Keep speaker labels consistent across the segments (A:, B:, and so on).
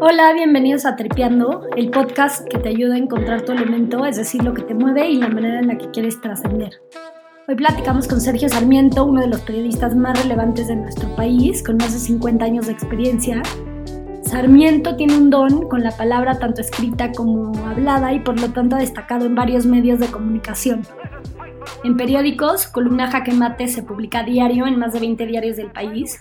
A: Hola, bienvenidos a Tripeando, el podcast que te ayuda a encontrar tu elemento, es decir, lo que te mueve y la manera en la que quieres trascender. Hoy platicamos con Sergio Sarmiento, uno de los periodistas más relevantes de nuestro país, con más de 50 años de experiencia. Sarmiento tiene un don con la palabra tanto escrita como hablada y por lo tanto ha destacado en varios medios de comunicación. En periódicos, columna Jaque Mate se publica diario en más de 20 diarios del país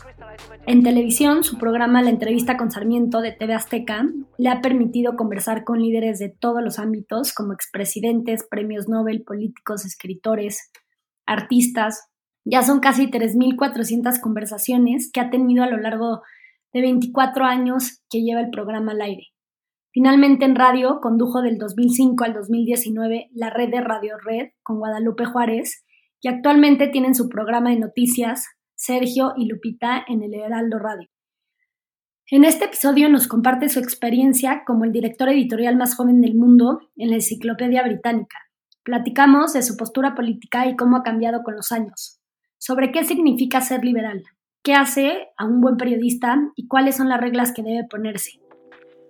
A: en televisión, su programa La entrevista con Sarmiento de TV Azteca le ha permitido conversar con líderes de todos los ámbitos, como expresidentes, premios Nobel, políticos, escritores, artistas. Ya son casi 3.400 conversaciones que ha tenido a lo largo de 24 años que lleva el programa al aire. Finalmente en radio condujo del 2005 al 2019 la red de Radio Red con Guadalupe Juárez y actualmente tienen su programa de noticias Sergio y Lupita en el Heraldo Radio. En este episodio nos comparte su experiencia como el director editorial más joven del mundo en la Enciclopedia Británica. Platicamos de su postura política y cómo ha cambiado con los años, sobre qué significa ser liberal, qué hace a un buen periodista y cuáles son las reglas que debe ponerse.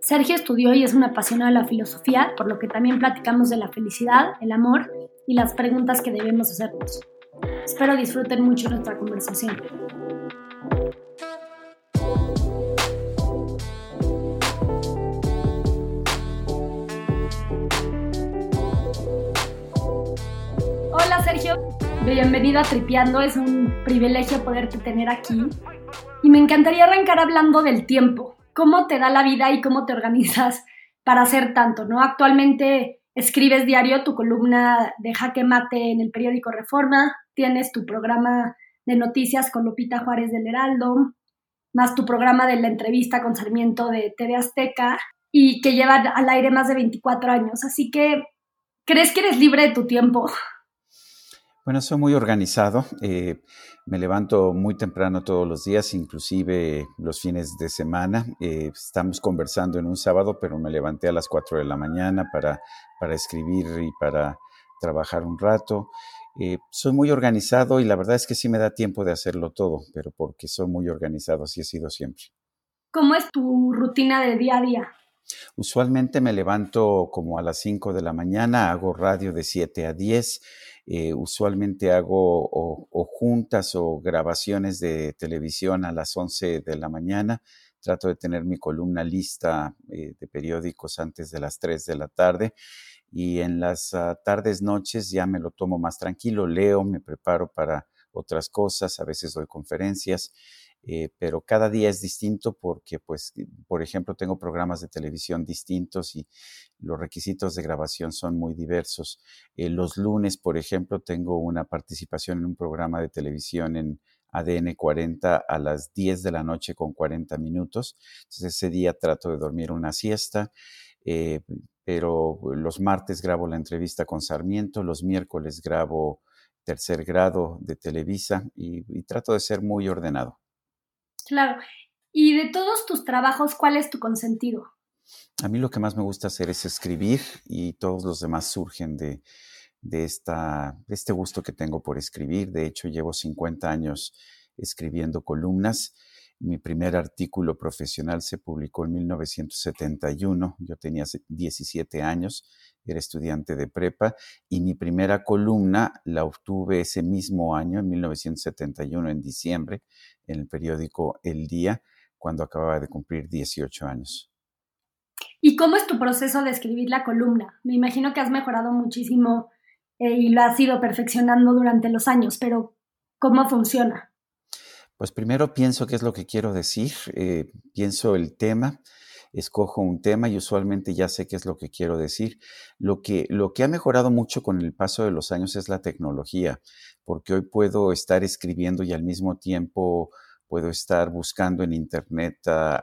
A: Sergio estudió y es un apasionado de la filosofía, por lo que también platicamos de la felicidad, el amor y las preguntas que debemos hacernos. Espero disfruten mucho nuestra conversación. Hola Sergio, bienvenido a Tripeando, es un privilegio poderte tener aquí. Y me encantaría arrancar hablando del tiempo, cómo te da la vida y cómo te organizas para hacer tanto, ¿no? Actualmente escribes diario tu columna de jaque mate en el periódico Reforma, tienes tu programa de noticias con Lupita Juárez del Heraldo, más tu programa de la entrevista con Sarmiento de TV Azteca y que lleva al aire más de 24 años. Así que, ¿crees que eres libre de tu tiempo?
B: Bueno, soy muy organizado. Eh, me levanto muy temprano todos los días, inclusive los fines de semana. Eh, estamos conversando en un sábado, pero me levanté a las 4 de la mañana para, para escribir y para trabajar un rato. Eh, soy muy organizado y la verdad es que sí me da tiempo de hacerlo todo, pero porque soy muy organizado, así he sido siempre.
A: ¿Cómo es tu rutina de día a día?
B: Usualmente me levanto como a las 5 de la mañana, hago radio de 7 a 10, eh, usualmente hago o, juntas o grabaciones de televisión a las 11 de la mañana, trato de tener mi columna lista eh, de periódicos antes de las 3 de la tarde y en las ah, tardes, noches ya me lo tomo más tranquilo, leo, me preparo para otras cosas, a veces doy conferencias, eh, pero cada día es distinto porque, pues, por ejemplo, tengo programas de televisión distintos y los requisitos de grabación son muy diversos. Eh, los lunes, por ejemplo, tengo una participación en un programa de televisión en ADN 40 a las 10 de la noche con 40 minutos. Entonces ese día trato de dormir una siesta. Eh, pero los martes grabo la entrevista con Sarmiento, los miércoles grabo tercer grado de Televisa y, trato de ser muy ordenado.
A: Claro. Y de todos tus trabajos, ¿cuál es tu consentido?
B: A mí lo que más me gusta hacer es escribir y todos los demás surgen de, de, esta, este gusto que tengo por escribir. De hecho, llevo 50 años escribiendo columnas mi primer artículo profesional se publicó en 1971, yo tenía 17 años, era estudiante de prepa y mi primera columna la obtuve ese mismo año, en 1971, en diciembre, en el periódico El Día, cuando acababa de cumplir 18 años.
A: ¿Y cómo es tu proceso de escribir la columna? Me imagino que has mejorado muchísimo eh, y lo has ido perfeccionando durante los años, pero ¿cómo funciona?
B: Pues primero pienso qué es lo que quiero decir, eh, pienso el tema, escojo un tema y usualmente ya sé qué es lo que quiero decir. Lo que, lo que ha mejorado mucho con el paso de los años es la tecnología, porque hoy puedo estar escribiendo y al mismo tiempo puedo estar buscando en Internet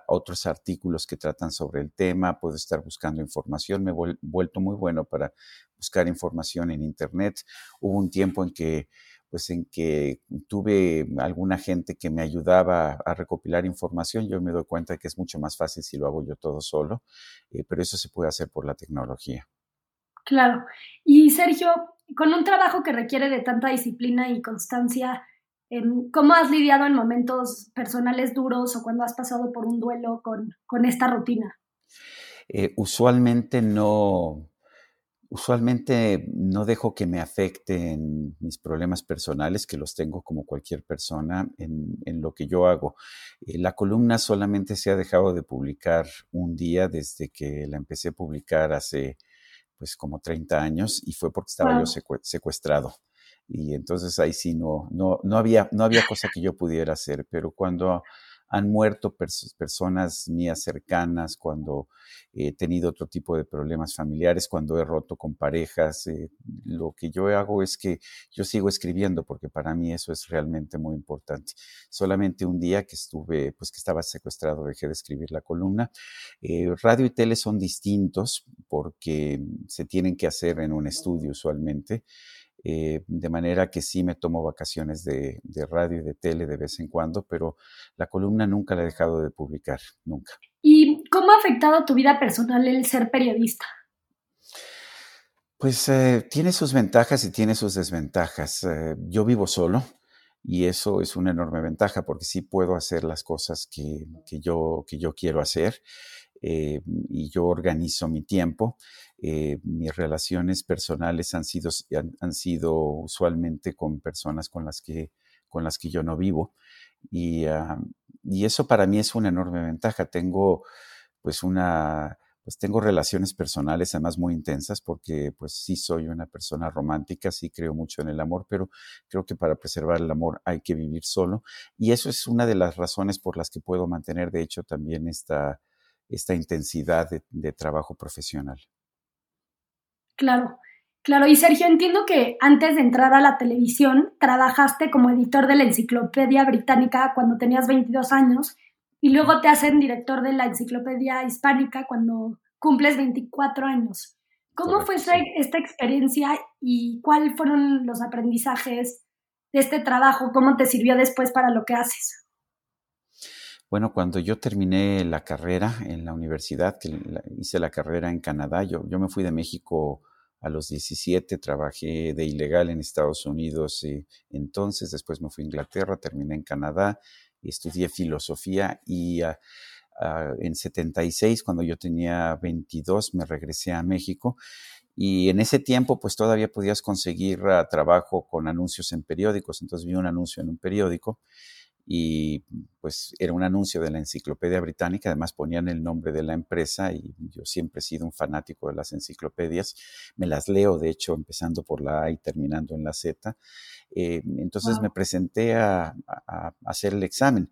B: otros artículos que tratan sobre el tema, puedo estar buscando información, me he vuelto muy bueno para buscar información en Internet. Hubo un tiempo en que pues en que tuve alguna gente que me ayudaba a recopilar información, yo me doy cuenta que es mucho más fácil si lo hago yo todo solo, eh, pero eso se puede hacer por la tecnología.
A: Claro. Y Sergio, con un trabajo que requiere de tanta disciplina y constancia, ¿Cómo has lidiado en momentos personales duros o cuando has pasado por un duelo con, con esta rutina?
B: Eh, usualmente no, usualmente no dejo que me afecten mis problemas personales, que los tengo como cualquier persona en, en lo que yo hago. Eh, la columna solamente se ha dejado de publicar un día desde que la empecé a publicar hace pues como 30 años y fue porque estaba yo secuestrado y entonces ahí sí no, no, no, había, no había cosa que yo pudiera hacer, pero cuando han muerto personas mías cercanas, cuando he tenido otro tipo de problemas familiares, cuando he roto con parejas, eh, lo que yo hago es que yo sigo escribiendo porque para mí eso es realmente muy importante. Solamente un día que estuve, pues que estaba secuestrado, dejé de escribir la columna. Eh, radio y tele son distintos porque se tienen que hacer en un estudio usualmente. Eh, de manera que sí me tomo vacaciones de, radio y de tele de vez en cuando, pero la columna nunca la he dejado de publicar, nunca.
A: ¿Y cómo ha afectado tu vida personal el ser periodista?
B: Pues eh, tiene sus ventajas y tiene sus desventajas. Eh, yo vivo solo y eso es una enorme ventaja porque sí puedo hacer las cosas que, yo, que yo quiero hacer eh, y yo organizo mi tiempo. Eh, mis relaciones personales han sido, han, sido usualmente con personas con las que, con las que yo no vivo. Y, ah, y eso para mí es una enorme ventaja. Tengo pues una, pues tengo relaciones personales además muy intensas porque pues sí soy una persona romántica, sí creo mucho en el amor, pero creo que para preservar el amor hay que vivir solo y eso es una de las razones por las que puedo mantener de hecho también esta, esta intensidad de, trabajo profesional.
A: Claro, claro. Y Sergio, entiendo que antes de entrar a la televisión trabajaste como editor de la Enciclopedia Británica cuando tenías 22 años y luego te hacen director de la Enciclopedia Hispánica cuando cumples 24 años. ¿Cómo fue esta experiencia y cuáles fueron los aprendizajes de este trabajo? ¿Cómo te sirvió después para lo que haces?
B: Bueno, cuando yo terminé la carrera en la universidad, que hice la carrera en Canadá, yo, yo me fui de México a los 17, trabajé de ilegal en Estados Unidos eh, entonces, después me fui a Inglaterra, terminé en Canadá, estudié filosofía y ah, ah, en 76, cuando yo tenía 22, me regresé a México y en ese tiempo, pues todavía podías conseguir ah, trabajo con anuncios en periódicos. Entonces vi un anuncio en un periódico y pues era un anuncio de la Enciclopedia Británica, además ponían el nombre de la empresa y yo siempre he sido un fanático de las enciclopedias, me las leo de hecho empezando por la A y terminando en la Z, eh, entonces me presenté a, hacer el examen,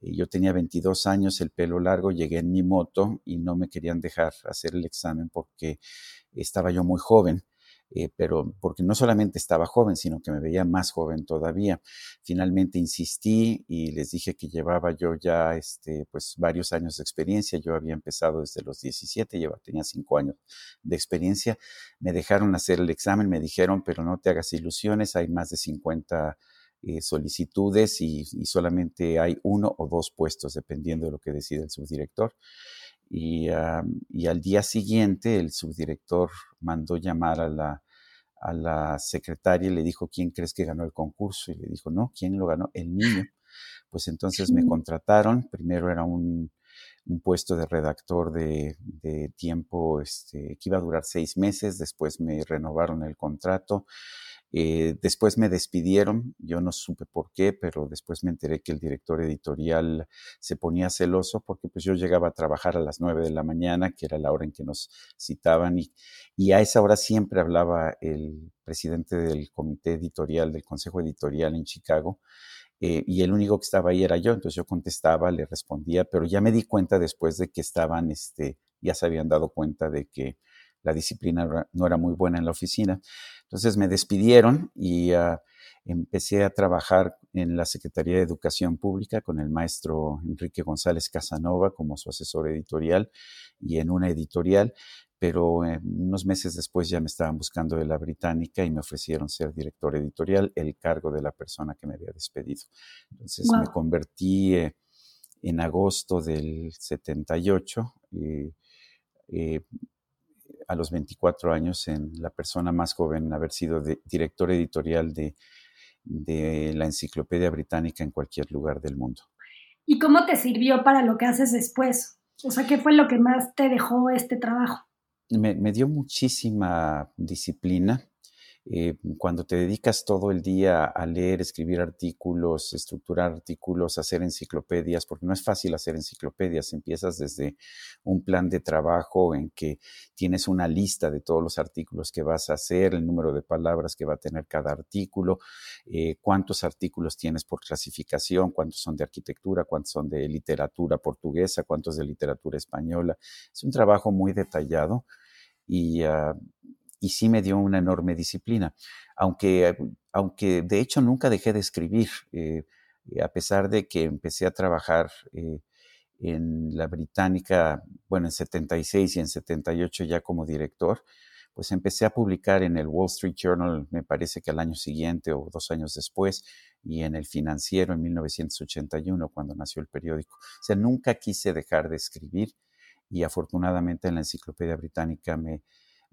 B: yo tenía 22 años, el pelo largo, llegué en mi moto y no me querían dejar hacer el examen porque estaba yo muy joven eh, pero porque no solamente estaba joven, sino que me veía más joven todavía. Finalmente insistí y les dije que llevaba yo ya este, pues, varios años de experiencia. Yo había empezado desde los 17, lleva, tenía 5 años de experiencia. Me dejaron hacer el examen, me dijeron, pero no te hagas ilusiones, hay más de 50 eh, solicitudes y, solamente hay uno o dos puestos, dependiendo de lo que decida el subdirector. Y, y, al día siguiente el subdirector mandó llamar a la, a la secretaria y le dijo, ¿quién crees que ganó el concurso? Y le dijo, no, ¿quién lo ganó? El niño. Pues entonces me contrataron, primero era un, un puesto de redactor de, de tiempo este, que iba a durar seis meses, después me renovaron el contrato, eh, después me despidieron, yo no supe por qué, pero después me enteré que el director editorial se ponía celoso porque pues yo llegaba a trabajar a las nueve de la mañana, que era la hora en que nos citaban, y, y a esa hora siempre hablaba el presidente del comité editorial, del consejo editorial en Chicago, eh, y el único que estaba ahí era yo, entonces yo contestaba, le respondía, pero ya me di cuenta después de que estaban, este, ya se habían dado cuenta de que la disciplina no era muy buena en la oficina. Entonces me despidieron y ah, empecé a trabajar en la Secretaría de Educación Pública con el maestro Enrique González Casanova como su asesor editorial y en una editorial, pero unos meses después ya me estaban buscando de la británica y me ofrecieron ser director editorial, el cargo de la persona que me había despedido. Entonces me convertí eh, en agosto del 78. y a los 24 años en la persona más joven en haber sido director editorial de de la enciclopedia británica en cualquier lugar del mundo.
A: ¿Y cómo te sirvió para lo que haces después? O sea, ¿qué fue lo que más te dejó este trabajo?
B: Me, me dio muchísima disciplina, eh, cuando te dedicas todo el día a leer, escribir artículos, estructurar artículos, hacer enciclopedias, porque no es fácil hacer enciclopedias, empiezas desde un plan de trabajo en que tienes una lista de todos los artículos que vas a hacer, el número de palabras que va a tener cada artículo, eh, cuántos artículos tienes por clasificación, cuántos son de arquitectura, cuántos son de literatura portuguesa, cuántos de literatura española. Es un trabajo muy detallado y ah, y sí me dio una enorme disciplina, aunque, aunque de hecho nunca dejé de escribir, eh, a pesar de que empecé a trabajar eh, en la británica, bueno, en 76 y en 78 ya como director, pues empecé a publicar en el Wall Street Journal, me parece que al año siguiente o dos años después, y en el financiero en 1981, cuando nació el periódico. O sea, nunca quise dejar de escribir y afortunadamente en la Enciclopedia Británica me,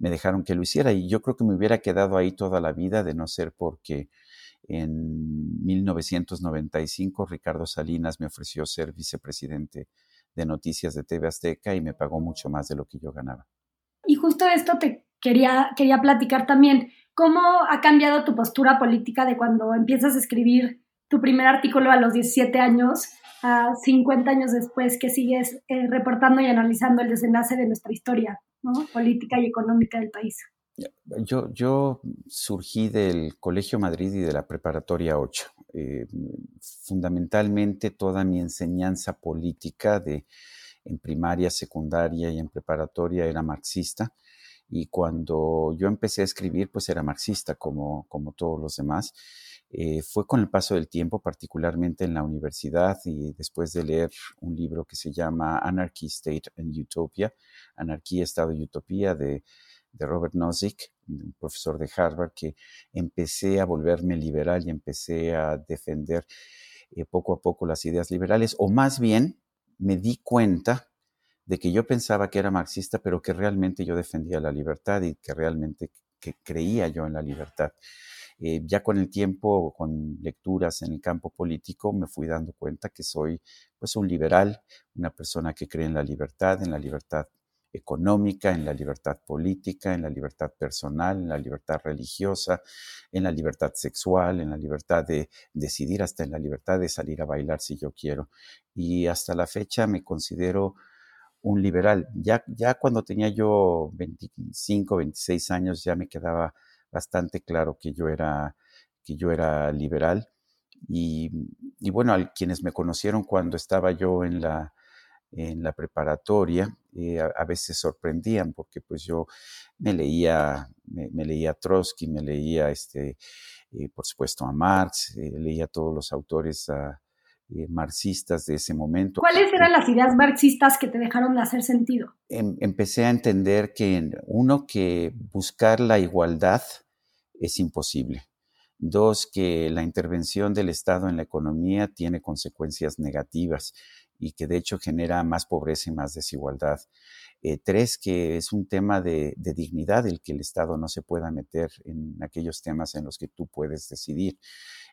B: me dejaron que lo hiciera y yo creo que me hubiera quedado ahí toda la vida de no ser porque en 1995 Ricardo Salinas me ofreció ser vicepresidente de noticias de TV Azteca y me pagó mucho más de lo que yo ganaba.
A: Y justo esto te quería, quería platicar también. ¿Cómo ha cambiado tu postura política de cuando empiezas a escribir tu primer artículo a los 17 años a 50 años después que sigues eh, reportando y analizando el desenlace de nuestra historia? Política y económica del país.
B: Yo, yo surgí del Colegio Madrid y de la Preparatoria 8. Eh, fundamentalmente toda mi enseñanza política de, en primaria, secundaria y en preparatoria era marxista. Y cuando yo empecé a escribir, pues era marxista como, como todos los demás. Eh, fue con el paso del tiempo, particularmente en la universidad y después de leer un libro que se llama Anarchy, State and Utopia, Anarquía, Estado y Utopía de, Robert Nozick, un profesor de Harvard, que empecé a volverme liberal y empecé a defender eh, poco a poco las ideas liberales, o más bien me di cuenta de que yo pensaba que era marxista, pero que realmente yo defendía la libertad y que realmente que creía yo en la libertad. Eh, ya con el tiempo, con lecturas en el campo político, me fui dando cuenta que soy pues un liberal, una persona que cree en la libertad, en la libertad económica, en la libertad política, en la libertad personal, en la libertad religiosa, en la libertad sexual, en la libertad de decidir, hasta en la libertad de salir a bailar si yo quiero. Y hasta la fecha me considero un liberal. Ya, ya cuando tenía yo 25, 26 años ya me quedaba bastante claro que yo era, que yo era liberal. Y, y bueno, quienes me conocieron cuando estaba yo en la, en la preparatoria, eh, a, veces sorprendían porque pues yo me leía, me, leía Trotsky, me leía este, eh, por supuesto a Marx, eh, leía todos los autores ah, marxistas de ese momento.
A: ¿Cuáles eran las ideas marxistas que te dejaron de hacer sentido?
B: Em, empecé a entender que uno, que buscar la igualdad es imposible. Dos, que la intervención del Estado en la economía tiene consecuencias negativas y que de hecho genera más pobreza y más desigualdad. Eh, tres, que es un tema de, dignidad el que el Estado no se pueda meter en aquellos temas en los que tú puedes decidir,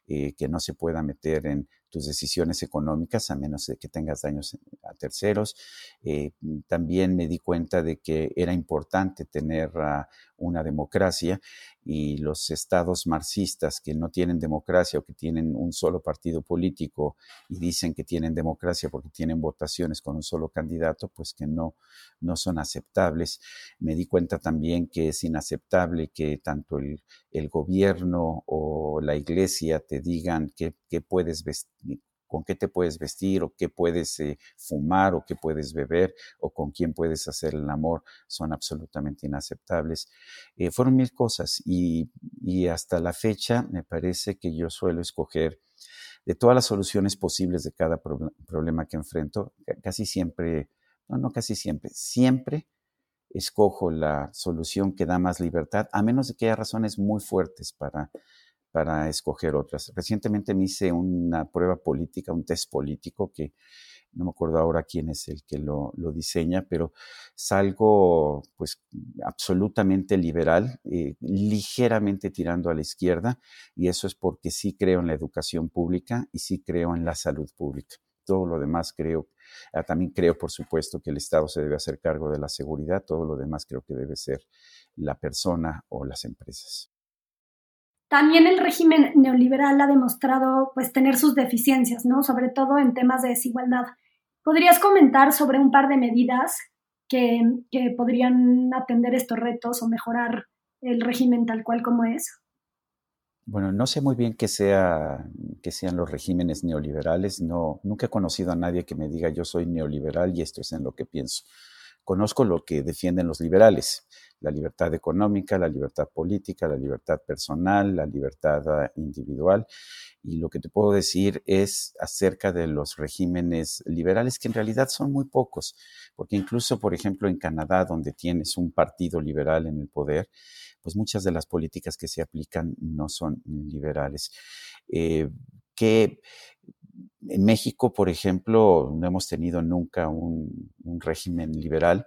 B: eh, que no se pueda meter en tus decisiones económicas a menos de que tengas daños a terceros. Eh, también me di cuenta de que era importante tener ah, una democracia y los estados marxistas que no tienen democracia o que tienen un solo partido político y dicen que tienen democracia porque tienen votaciones con un solo candidato, pues que no, no son aceptables. Me di cuenta también que es inaceptable que tanto el, gobierno o la iglesia te digan que puedes vestir con qué te puedes vestir o qué puedes eh, fumar o qué puedes beber o con quién puedes hacer el amor son absolutamente inaceptables. Eh, fueron mil cosas y, hasta la fecha me parece que yo suelo escoger de todas las soluciones posibles de cada problema que enfrento, casi siempre, no, no casi siempre, siempre escojo la solución que da más libertad, a menos de que haya razones muy fuertes para para escoger otras. Recientemente me hice una prueba política, un test político que no me acuerdo ahora quién es el que lo, diseña, pero salgo pues absolutamente liberal, eh, ligeramente tirando a la izquierda, y eso es porque sí creo en la educación pública y sí creo en la salud pública. Todo lo demás creo, ah, también creo por supuesto que el Estado se debe hacer cargo de la seguridad, todo lo demás creo que debe ser la persona o las empresas.
A: También el régimen neoliberal ha demostrado pues tener sus deficiencias, ¿no? Sobre todo en temas de desigualdad. ¿Podrías comentar sobre un par de medidas que, que podrían atender estos retos o mejorar el régimen tal cual como es?
B: Bueno, no sé muy bien qué, sea, que sean los regímenes neoliberales. No, nunca he conocido a nadie que me diga yo soy neoliberal y esto es en lo que pienso. Conozco lo que defienden los liberales, la libertad económica, la libertad política, la libertad personal, la libertad ah, individual. Y lo que te puedo decir es acerca de los regímenes liberales, que en realidad son muy pocos, porque incluso, por ejemplo, en Canadá, donde tienes un partido liberal en el poder, pues muchas de las políticas que se aplican no son liberales. Eh, en México, por ejemplo, no hemos tenido nunca un, régimen liberal.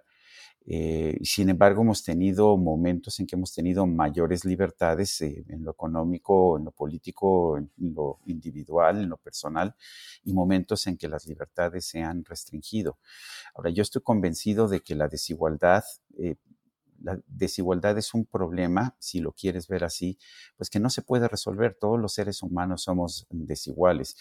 B: Eh, sin embargo, hemos tenido momentos en que hemos tenido mayores libertades eh, en lo económico, en lo político, en lo individual, en lo personal, y momentos en que las libertades se han restringido. Ahora, yo estoy convencido de que la desigualdad eh, la desigualdad es un problema, si lo quieres ver así, pues que no se puede resolver. Todos los seres humanos somos desiguales.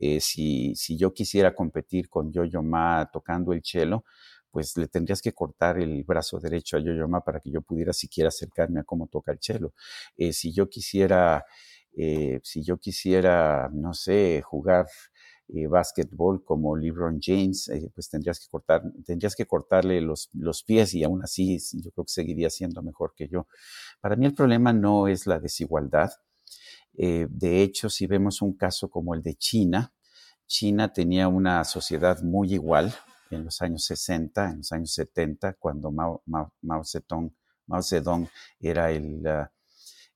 B: Eh, si, yo quisiera competir con Yo-Yo Ma tocando el cello, pues le tendrías que cortar el brazo derecho a Yo-Yo Ma para que yo pudiera siquiera acercarme a cómo toca el cello. Eh, si yo quisiera, eh, si yo quisiera, no sé, jugar eh, básquetbol como LeBron James, pues tendrías que cortar, tendrías que cortarle los, los pies y aún así yo creo que seguiría siendo mejor que yo. Para mí el problema no es la desigualdad. Eh, de hecho, si vemos un caso como el de China, China tenía una sociedad muy igual en los años 60, en los años 70, cuando Mao, Mao, Zedong, Mao Zedong era el, ah,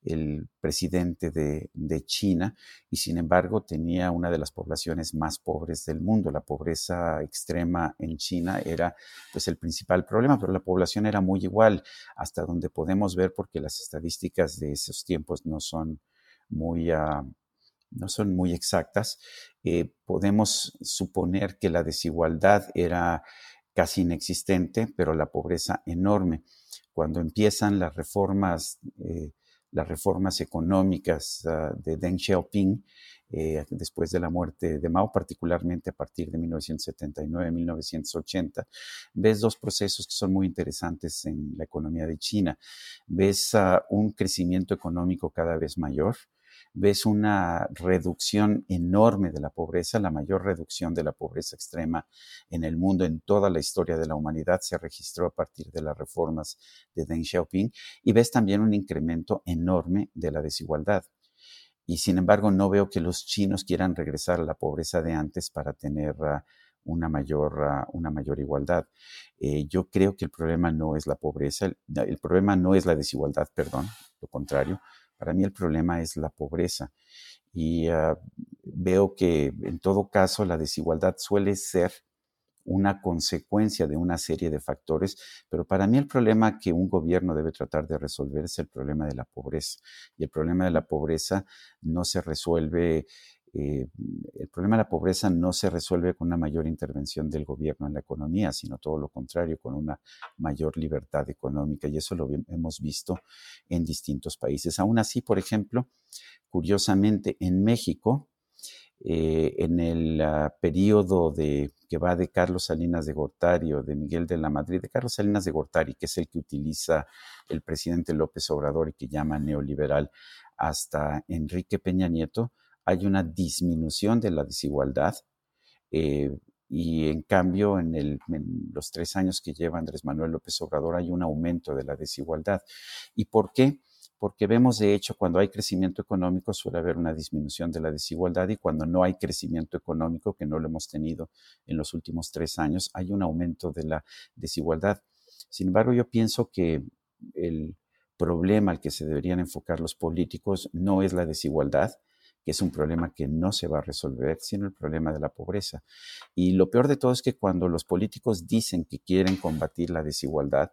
B: el presidente de, China y sin embargo tenía una de las poblaciones más pobres del mundo. La pobreza extrema en China era pues el principal problema, pero la población era muy igual hasta donde podemos ver porque las estadísticas de esos tiempos no son muy... Ah, no son muy exactas, eh, podemos suponer que la desigualdad era casi inexistente, pero la pobreza enorme. Cuando empiezan las reformas eh, las reformas económicas ah, de Deng Xiaoping eh, después de la muerte de Mao, particularmente a partir de 1979-1980, ves dos procesos que son muy interesantes en la economía de China. Ves ah, un crecimiento económico cada vez mayor, ves una reducción enorme de la pobreza, la mayor reducción de la pobreza extrema en el mundo en toda la historia de la humanidad se registró a partir de las reformas de Deng Xiaoping y ves también un incremento enorme de la desigualdad. Y sin embargo, no veo que los chinos quieran regresar a la pobreza de antes para tener ah, una, mayor, ah, una mayor igualdad. Eh, yo creo que el problema no es la pobreza, el problema no es la desigualdad, perdón, lo contrario. Para mí el problema es la pobreza. Y ah, veo que en todo caso la desigualdad suele ser una consecuencia de una serie de factores, pero para mí el problema que un gobierno debe tratar de resolver es el problema de la pobreza. Y el problema de la pobreza no se resuelve eh, el problema de la pobreza no se resuelve con una mayor intervención del gobierno en la economía, sino todo lo contrario, con una mayor libertad económica. Y eso lo hemos visto en distintos países. Aún así, por ejemplo, curiosamente, en México, eh, en el ah, periodo de, que va de Carlos Salinas de Gortari o de Miguel de la Madrid, de Carlos Salinas de Gortari, que es el que utiliza el presidente López Obrador y que llama neoliberal, hasta Enrique Peña Nieto, hay una disminución de la desigualdad eh, y en cambio en, los tres años que lleva Andrés Manuel López Obrador hay un aumento de la desigualdad. ¿Y por qué? Porque vemos de hecho cuando hay crecimiento económico suele haber una disminución de la desigualdad y cuando no hay crecimiento económico, que no lo hemos tenido en los últimos tres años, hay un aumento de la desigualdad. Sin embargo, yo pienso que el problema al que se deberían enfocar los políticos no es la desigualdad, que es un problema que no se va a resolver, sino el problema de la pobreza. Y lo peor de todo es que cuando los políticos dicen que quieren combatir la desigualdad,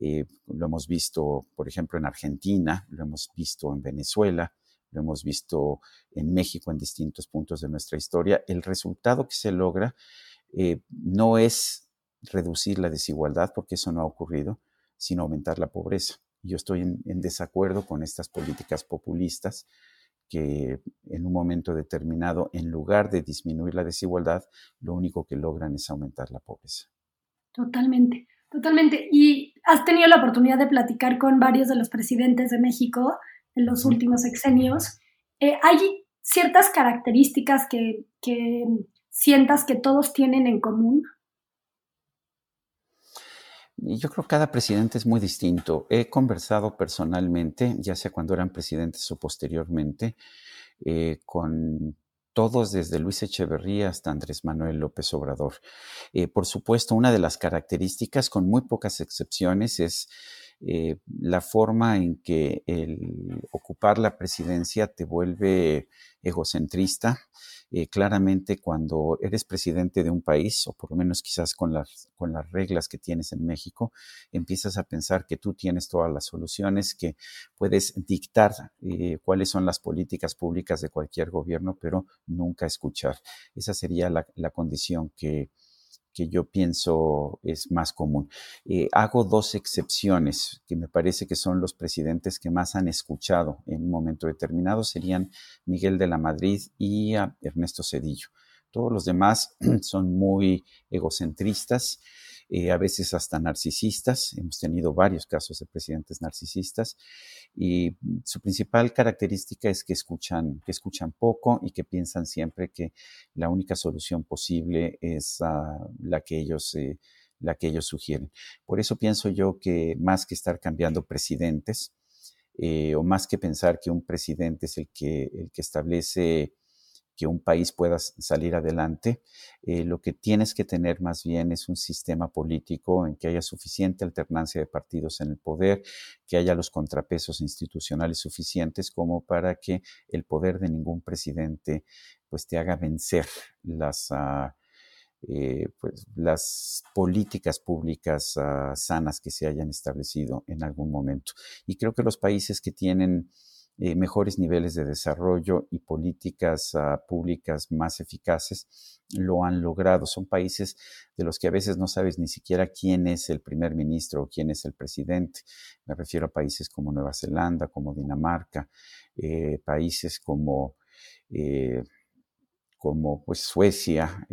B: eh, lo hemos visto, por ejemplo, en Argentina, lo hemos visto en Venezuela, lo hemos visto en México en distintos puntos de nuestra historia, el resultado que se logra eh, no es reducir la desigualdad, porque eso no ha ocurrido, sino aumentar la pobreza. Yo estoy en, desacuerdo con estas políticas populistas que en un momento determinado, en lugar de disminuir la desigualdad, lo único que logran es aumentar la pobreza.
A: Totalmente, totalmente. Y has tenido la oportunidad de platicar con varios de los presidentes de México en los últimos sexenios. Eh, ¿Hay ciertas características que, que sientas que todos tienen en común?
B: Yo creo que cada presidente es muy distinto. He conversado personalmente, ya sea cuando eran presidentes o posteriormente, eh, con todos desde Luis Echeverría hasta Andrés Manuel López Obrador. Eh, por supuesto, una de las características, con muy pocas excepciones, es eh, la forma en que el ocupar la presidencia te vuelve egocentrista, eh, claramente cuando eres presidente de un país, o por lo menos quizás con las, con las reglas que tienes en México, empiezas a pensar que tú tienes todas las soluciones, que puedes dictar eh, cuáles son las políticas públicas de cualquier gobierno, pero nunca escuchar. Esa sería la, la condición que, que yo pienso es más común. Eh, hago dos excepciones que me parece que son los presidentes que más han escuchado en un momento determinado, serían Miguel de la Madrid y Ernesto Cedillo. Todos los demás son muy egocentristas eh, a veces hasta narcisistas. Hemos tenido varios casos de presidentes narcisistas y su principal característica es que escuchan, que escuchan poco y que piensan siempre que la única solución posible es ah, la que ellos eh, la que ellos sugieren. Por eso pienso yo que más que estar cambiando presidentes, eh, o más que pensar que un presidente es el que, el que establece que un país pueda salir adelante, eh, lo que tienes que tener más bien es un sistema político en que haya suficiente alternancia de partidos en el poder, que haya los contrapesos institucionales suficientes como para que el poder de ningún presidente pues te haga vencer las... Ah, eh, pues, las políticas públicas ah, sanas que se hayan establecido en algún momento. Y creo que los países que tienen eh, mejores niveles de desarrollo y políticas ah, públicas más eficaces lo han logrado. Son países de los que a veces no sabes ni siquiera quién es el primer ministro o quién es el presidente. Me refiero a países como Nueva Zelanda, como Dinamarca, eh, países como, eh, como pues, Suecia,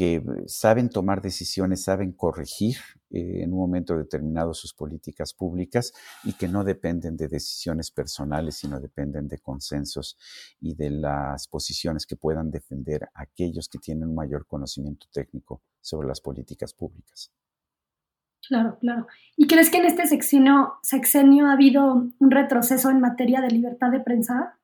B: que saben tomar decisiones, saben corregir eh, en un momento determinado sus políticas públicas y que no dependen de decisiones personales, sino dependen de consensos y de las posiciones que puedan defender aquellos que tienen un mayor conocimiento técnico sobre las políticas públicas.
A: Claro, claro. ¿Y crees que en este sexenio, sexenio ha habido un retroceso en materia de libertad de prensa?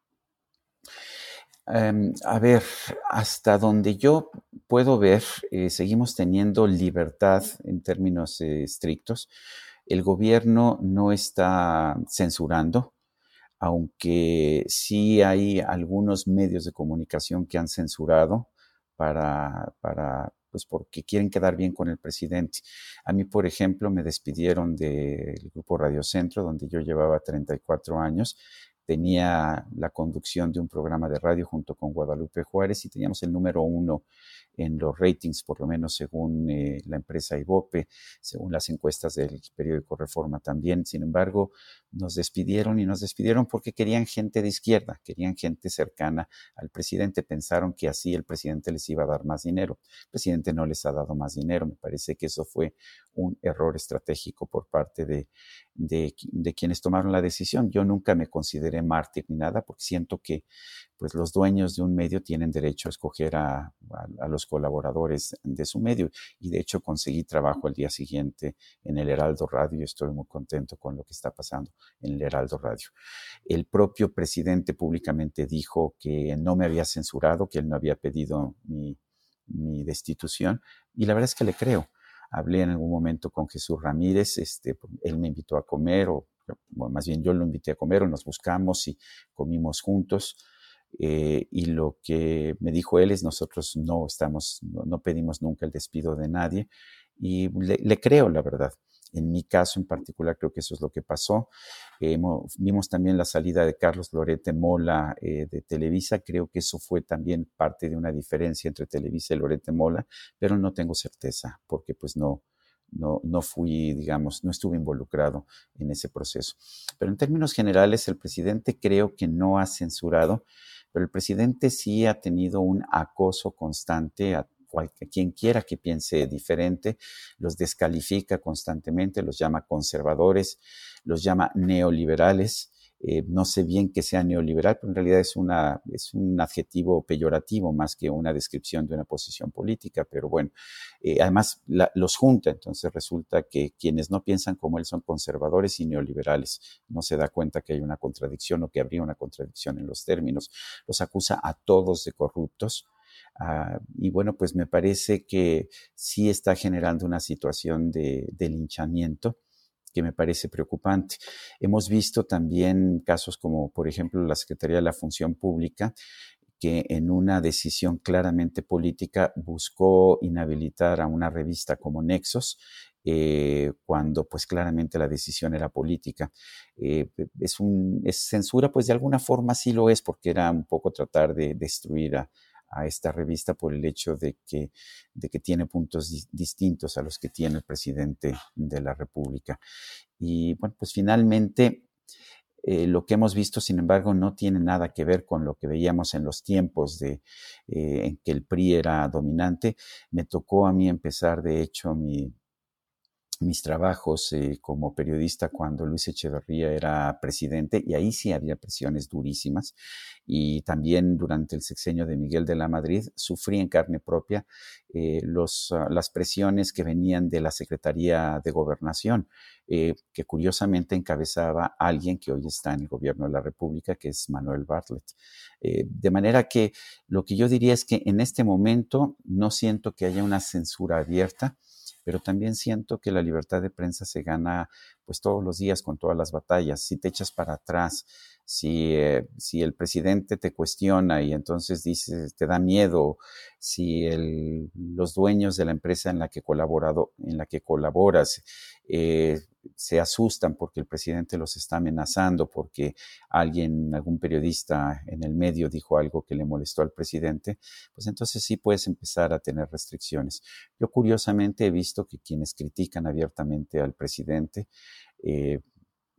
B: Em, a ver, hasta donde yo puedo ver, eh, seguimos teniendo libertad en términos eh, estrictos. El gobierno no está censurando, aunque sí hay algunos medios de comunicación que han censurado para, pues porque quieren quedar bien con el presidente. A mí, por ejemplo, me despidieron del grupo Radio Centro, donde yo llevaba 34 años, tenía la conducción de un programa de radio junto con Guadalupe Juárez y teníamos el número uno en los ratings, por lo menos según eh, la empresa Ibope, según las encuestas del periódico Reforma también. Sin embargo, nos despidieron y nos despidieron porque querían gente de izquierda, querían gente cercana al presidente. Pensaron que así el presidente les iba a dar más dinero. El presidente no les ha dado más dinero. Me parece que eso fue un error estratégico por parte de, quienes tomaron la decisión. Yo nunca me consideré mártir ni nada porque siento que pues los dueños de un medio tienen derecho a escoger a, los colaboradores de su medio. Y de hecho conseguí trabajo al día siguiente en el Heraldo Radio y estoy muy contento con lo que está pasando en el Heraldo Radio. El propio presidente públicamente dijo que no me había censurado, que él no había pedido mi destitución y la verdad es que le creo. Hablé en algún momento con Jesús Ramírez, este, él me invitó a comer, o más bien yo lo invité a comer, o nos buscamos y comimos juntos Eh, y lo que me dijo él es nosotros no estamos, no, pedimos nunca el despido de nadie y le, creo la verdad. En mi caso en particular creo que eso es lo que pasó. vimos también la salida de Carlos Lorete Mola eh, de Televisa. Creo que eso fue también parte de una diferencia entre Televisa y Lorete Mola, pero no tengo certeza porque pues no, no, no fui, digamos, no estuve involucrado en ese proceso. Pero en términos generales, el presidente creo que no ha censurado pero el presidente sí ha tenido un acoso constante a, quien quiera que piense diferente, los descalifica constantemente, los llama conservadores, los llama neoliberales. Eh, no sé bien que sea neoliberal, pero en realidad es, una, es un adjetivo peyorativo más que una descripción de una posición política. Pero bueno, eh, además los junta, entonces resulta que quienes no piensan como él son conservadores y neoliberales. No se da cuenta que hay una contradicción o que habría una contradicción en los términos. Los acusa a todos de corruptos. Ah, y bueno, pues me parece que sí está generando una situación de, linchamiento que me parece preocupante. Hemos visto también casos como, por ejemplo, la Secretaría de la Función Pública, que en una decisión claramente política buscó inhabilitar a una revista como Nexos, eh, cuando pues claramente la decisión era política. Eh, es, un, es censura, pues de alguna forma sí lo es, porque era un poco tratar de destruir a, a esta revista por el hecho de que, de que tiene puntos distintos a los que tiene el presidente de la República. Y bueno, pues finalmente eh, lo que hemos visto, sin embargo, no tiene nada que ver con lo que veíamos en los tiempos de, eh, en que el PRI era dominante. Me tocó a mí empezar, de hecho, mi, mis trabajos eh, como periodista cuando Luis Echeverría era presidente y ahí sí había presiones durísimas y también durante el sexenio de Miguel de la Madrid sufrí en carne propia eh, los, ah, las presiones que venían de la Secretaría de Gobernación, eh, que curiosamente encabezaba alguien que hoy está en el gobierno de la República, que es Manuel Bartlett. de manera que lo que yo diría es que en este momento no siento que haya una censura abierta, pero también siento que la libertad de prensa se gana pues todos los días con todas las batallas. Si te echas para atrás, si, eh, si el presidente te cuestiona y entonces dice, te da miedo, si el, los dueños de la empresa en la que, colaborado, en la que colaboras eh, se asustan porque el presidente los está amenazando, porque alguien, algún periodista en el medio dijo algo que le molestó al presidente, pues entonces sí puedes empezar a tener restricciones. Yo curiosamente he visto que quienes critican abiertamente al presidente, eh,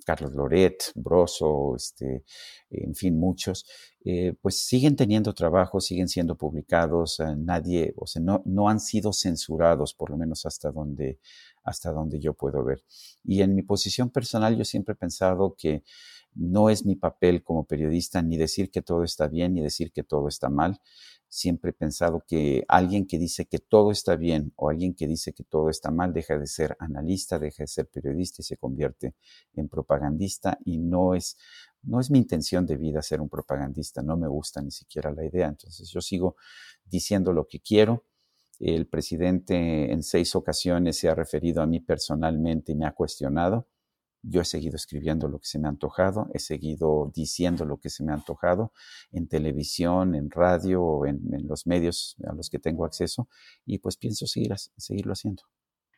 B: Carlos Loret, Broso, este, en fin, muchos, eh, pues siguen teniendo trabajo, siguen siendo publicados, eh, nadie, o sea, no, no han sido censurados, por lo menos hasta donde, hasta donde yo puedo ver. Y en mi posición personal yo siempre he pensado que no es mi papel como periodista ni decir que todo está bien ni decir que todo está mal. Siempre he pensado que alguien que dice que todo está bien o alguien que dice que todo está mal deja de ser analista, deja de ser periodista y se convierte en propagandista y no es no es mi intención de vida ser un propagandista, no me gusta ni siquiera la idea. Entonces yo sigo diciendo lo que quiero, el presidente en seis ocasiones se ha referido a mí personalmente y me ha cuestionado. Yo he seguido escribiendo lo que se me ha antojado, he seguido diciendo lo que se me ha antojado en televisión, en radio, en, en los medios a los que tengo acceso y pues pienso seguir, seguirlo haciendo.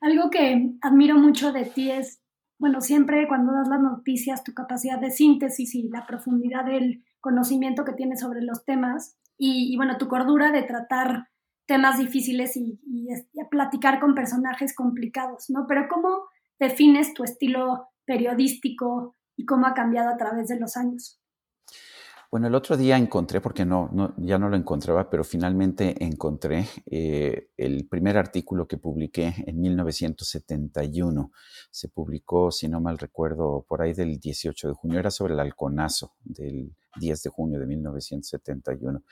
A: Algo que admiro mucho de ti es, bueno, siempre cuando das las noticias, tu capacidad de síntesis y la profundidad del conocimiento que tienes sobre los temas y, y bueno, tu cordura de tratar temas difíciles y, a platicar con personajes complicados, ¿no? Pero ¿cómo defines tu estilo periodístico y cómo ha cambiado a través de los años?
B: Bueno, el otro día encontré, porque no, ya no lo encontraba, pero finalmente encontré eh, el primer artículo que publiqué en 1971. Se publicó, si no mal recuerdo, por ahí del 18 de junio. Era sobre el halconazo del 10 de junio de 1971.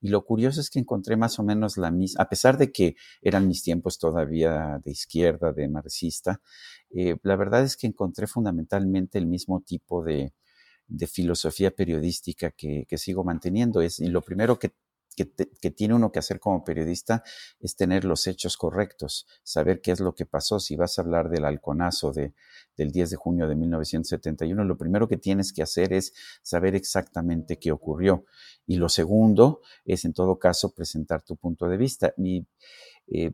B: Y lo curioso es que encontré más o menos la misma, a pesar de que eran mis tiempos todavía de izquierda, de marxista, eh, la verdad es que encontré fundamentalmente el mismo tipo de de filosofía periodística que, sigo manteniendo. Es, y lo primero que, que, tiene uno que hacer como periodista es tener los hechos correctos, saber qué es lo que pasó. Si vas a hablar del halconazo de, del 10 de junio de 1971, lo primero que tienes que hacer es saber exactamente qué ocurrió. Y lo segundo es, en todo caso, presentar tu punto de vista. Eh,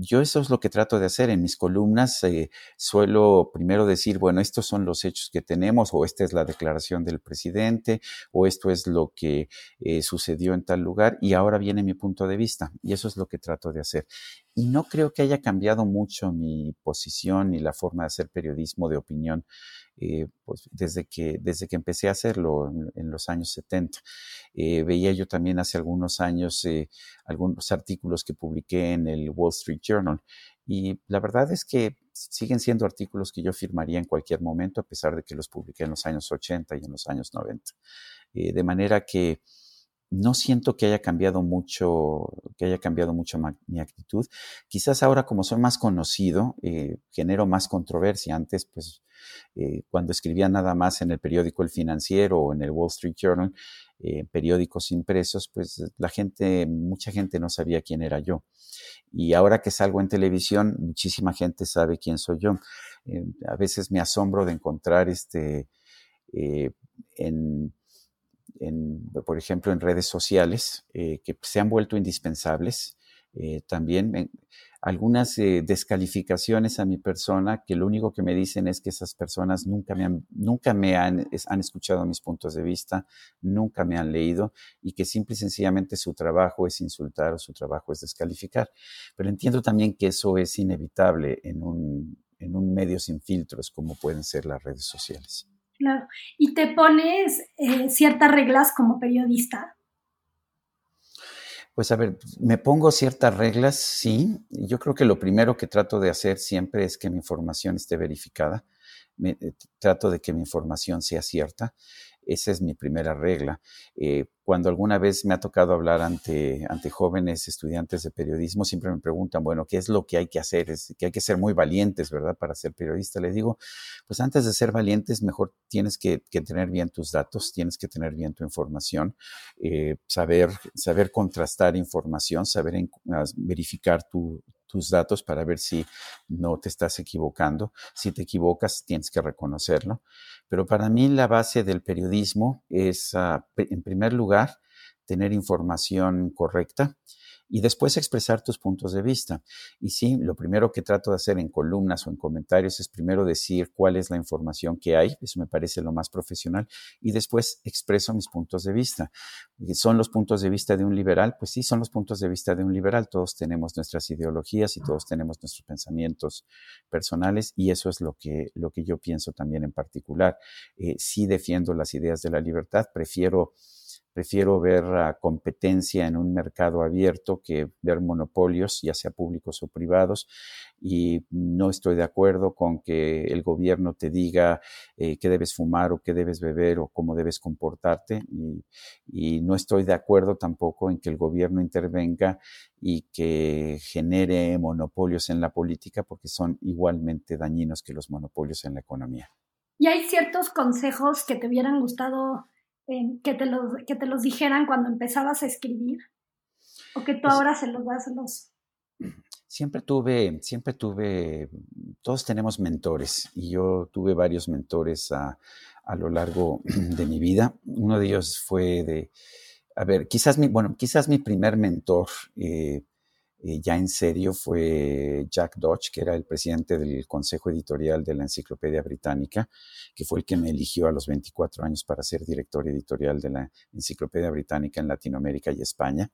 B: yo eso es lo que trato de hacer en mis columnas. Eh, suelo primero decir, bueno, estos son los hechos que tenemos, o esta es la declaración del presidente, o esto es lo que eh, sucedió en tal lugar, y ahora viene mi punto de vista. Y eso es lo que trato de hacer. Y no creo que haya cambiado mucho mi posición ni la forma de hacer periodismo de opinión eh, pues desde que, desde que empecé a hacerlo en, los años 70. Eh, veía yo también hace algunos años eh, algunos artículos que publiqué en el Wall Street Journal y la verdad es que siguen siendo artículos que yo firmaría en cualquier momento a pesar de que los publiqué en los años 80 y en los años 90. de manera que no siento que haya cambiado mucho, que haya cambiado mucho mi actitud. Quizás ahora como soy más conocido, eh, genero más controversia. Antes, pues, eh, cuando escribía nada más en el periódico El Financiero o en el Wall Street Journal, eh, periódicos impresos, pues la gente, mucha gente no sabía quién era yo. Y ahora que salgo en televisión, muchísima gente sabe quién soy yo. a veces me asombro de encontrar este en por ejemplo, en redes sociales, eh, que se han vuelto indispensables. Eh, también algunas eh, descalificaciones a mi persona que lo único que me dicen es que esas personas nunca me han, nunca me han, han escuchado mis puntos de vista, nunca me han leído y que simple y sencillamente su trabajo es insultar o su trabajo es descalificar. Pero entiendo también que eso es inevitable en un, en un medio sin filtros como pueden ser las redes sociales.
A: Claro. ¿Y te pones eh, ciertas reglas como periodista?
B: Pues a ver, me pongo ciertas reglas, sí. Yo creo que lo primero que trato de hacer siempre es que mi información esté verificada. Eh, trato de que mi información sea cierta. Esa es mi primera regla. Eh, cuando alguna vez me ha tocado hablar ante, ante jóvenes estudiantes de periodismo, siempre me preguntan, bueno, ¿qué es lo que hay que hacer? Es que hay que ser muy valientes, ¿verdad? Para ser periodista. Les digo, pues antes de ser valientes, mejor tienes que, tener bien tus datos, tienes que tener bien tu información, eh, saber, saber contrastar información, saber verificar tu, tus datos para ver si no te estás equivocando. Si te equivocas, tienes que reconocerlo. Pero para mí la base del periodismo es, ah, en primer lugar, tener información correcta y después expresar tus puntos de vista. Y sí, lo primero que trato de hacer en columnas o en comentarios es primero decir cuál es la información que hay, eso me parece lo más profesional, y después expreso mis puntos de vista. ¿Son los puntos de vista de un liberal? Pues sí, son los puntos de vista de un liberal. Todos tenemos nuestras ideologías y todos tenemos nuestros pensamientos personales y eso es lo que, lo que yo pienso también en particular. Eh, sí defiendo las ideas de la libertad, prefiero Prefiero ver competencia en un mercado abierto que ver monopolios, ya sea públicos o privados, y no estoy de acuerdo con que el gobierno te diga eh, qué debes fumar o qué debes beber o cómo debes comportarte, y, y no estoy de acuerdo tampoco en que el gobierno intervenga y que genere monopolios en la política porque son igualmente dañinos que los monopolios en la economía.
A: ¿Y hay ciertos consejos que te hubieran gustado que, te los, que te los dijeran cuando empezabas a escribir? ¿O que tú pues ahora se los das a los...
B: Siempre tuve, siempre tuve, todos tenemos mentores y yo tuve varios mentores a, a lo largo de mi vida. Uno de ellos fue de, a ver, quizás mi, bueno, quizás mi primer mentor eh, eh, ya en serio fue Jack Dodge, que era el presidente del Consejo Editorial de la Enciclopedia Británica, que fue el que me eligió a los 24 años para ser director editorial de la Enciclopedia Británica en Latinoamérica y España.